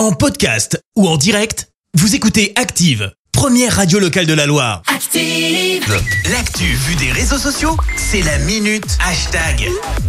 En podcast ou en direct, vous écoutez Active, première radio locale de la Loire. Active. L'actu vue des réseaux sociaux, c'est la minute hashtag.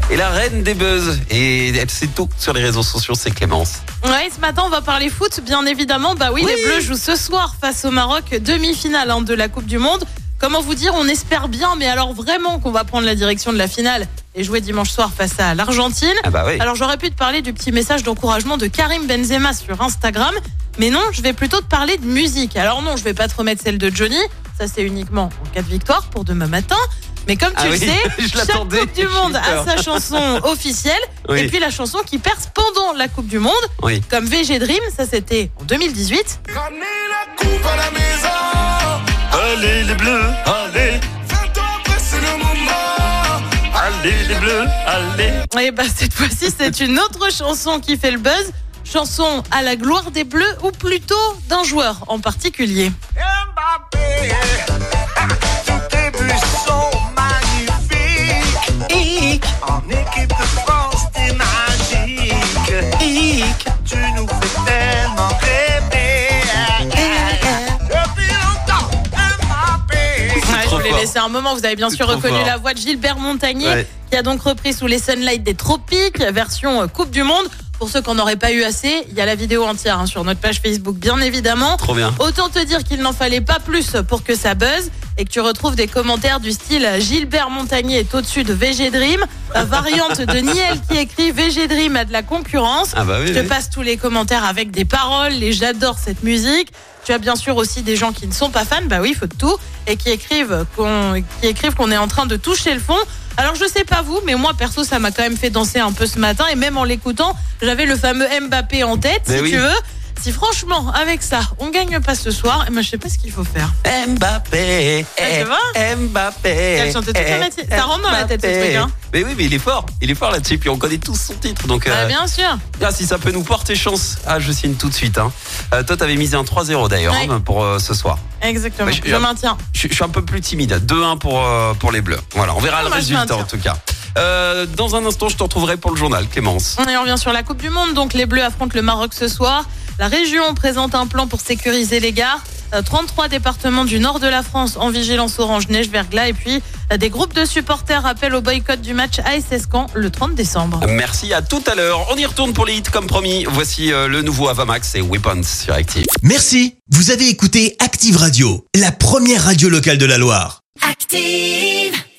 Et la reine des buzz, et elle sait tout sur les réseaux sociaux, c'est Clémence. Ouais, ce matin, on va parler foot, bien évidemment. Bah oui, Oui. les Bleus jouent ce soir face au Maroc, demi-finale hein, de la Coupe du Monde. Comment vous dire, on espère bien, mais alors vraiment qu'on va prendre la direction de la finale et jouer dimanche soir face à l'Argentine. Ah bah oui. Alors j'aurais pu te parler du petit message d'encouragement de Karim Benzema sur Instagram, mais non, je vais plutôt te parler de musique. Alors non, je vais pas te remettre celle de Johnny, ça c'est uniquement en cas de victoire pour demain matin. Mais comme tu Ah le oui, sais, je chaque Coupe du Monde a sa chanson officielle Oui. et puis la chanson qui perce pendant la Coupe du Monde, Oui. comme VG Dream, ça c'était en 2018. Ramenez la coupe à la maison. Allez les bleus, allez. Et bah cette fois-ci, c'est une autre chanson qui fait le buzz. Chanson à la gloire des Bleus ou plutôt d'un joueur en particulier. Mbappé. Tous tes buts sont magnifiques. En équipe de France, Laissé un moment, vous avez bien sûr reconnu fort. la voix de Gilbert Montagnier Ouais. qui a donc repris sous les Sunlight des Tropiques, version euh, Coupe du Monde. Pour ceux qui n'en auraient pas eu assez, il y a la vidéo entière hein, sur notre page Facebook, bien évidemment. Trop bien. Autant te dire qu'il n'en fallait pas plus pour que ça buzz et que tu retrouves des commentaires du style Gilbert Montagnier est au-dessus de VG Dream, variante de Niel qui écrit VG Dream a de la concurrence. Ah bah oui. Je te oui. passe tous les commentaires avec des paroles, et j'adore cette musique. Tu as bien sûr aussi des gens qui ne sont pas fans, bah oui, il faut de tout, et qui écrivent qu'on qui écrivent qu'on est en train de toucher le fond. Alors je sais pas vous, mais moi perso ça m'a quand même fait danser un peu ce matin, et même en l'écoutant, j'avais le fameux Mbappé en tête, Mais si oui. tu veux. Si franchement, avec ça, on gagne pas ce soir, eh ben, je sais pas ce qu'il faut faire. Mbappé, Ah, tu eh, vois Mbappé. Elle chantait toute la eh, matinée. Ça rentre dans la tête, ce Mbappé. truc, hein. Mais oui, mais il est fort, il est fort là-dessus, puis on connaît tous son titre, donc Bah, euh, bien sûr. ah, si ça peut nous porter chance, ah je signe tout de suite. Hein. Euh, toi, t'avais misé un 3-0 d'ailleurs hein, pour euh, ce soir. Exactement. Bah, je- je maintiens. Je, je suis un peu plus timide. 2-1 pour, euh, pour les Bleus. Voilà, on verra le résultat en tout cas. Euh, dans un instant, je te retrouverai pour le journal, Clémence. On revient sur la Coupe du Monde. Donc les Bleus affrontent le Maroc ce soir. La région présente un plan pour sécuriser les gares. Euh, 33 départements du nord de la France en vigilance orange neige verglas. Et puis euh, des groupes de supporters appellent au boycott du match ASS Caen le 30 décembre. Merci, à tout à l'heure. On y retourne pour les hits comme promis. Voici euh, le nouveau Avamax et Weapons sur Active. Merci, vous avez écouté Active Radio, la première radio locale de la Loire. Active.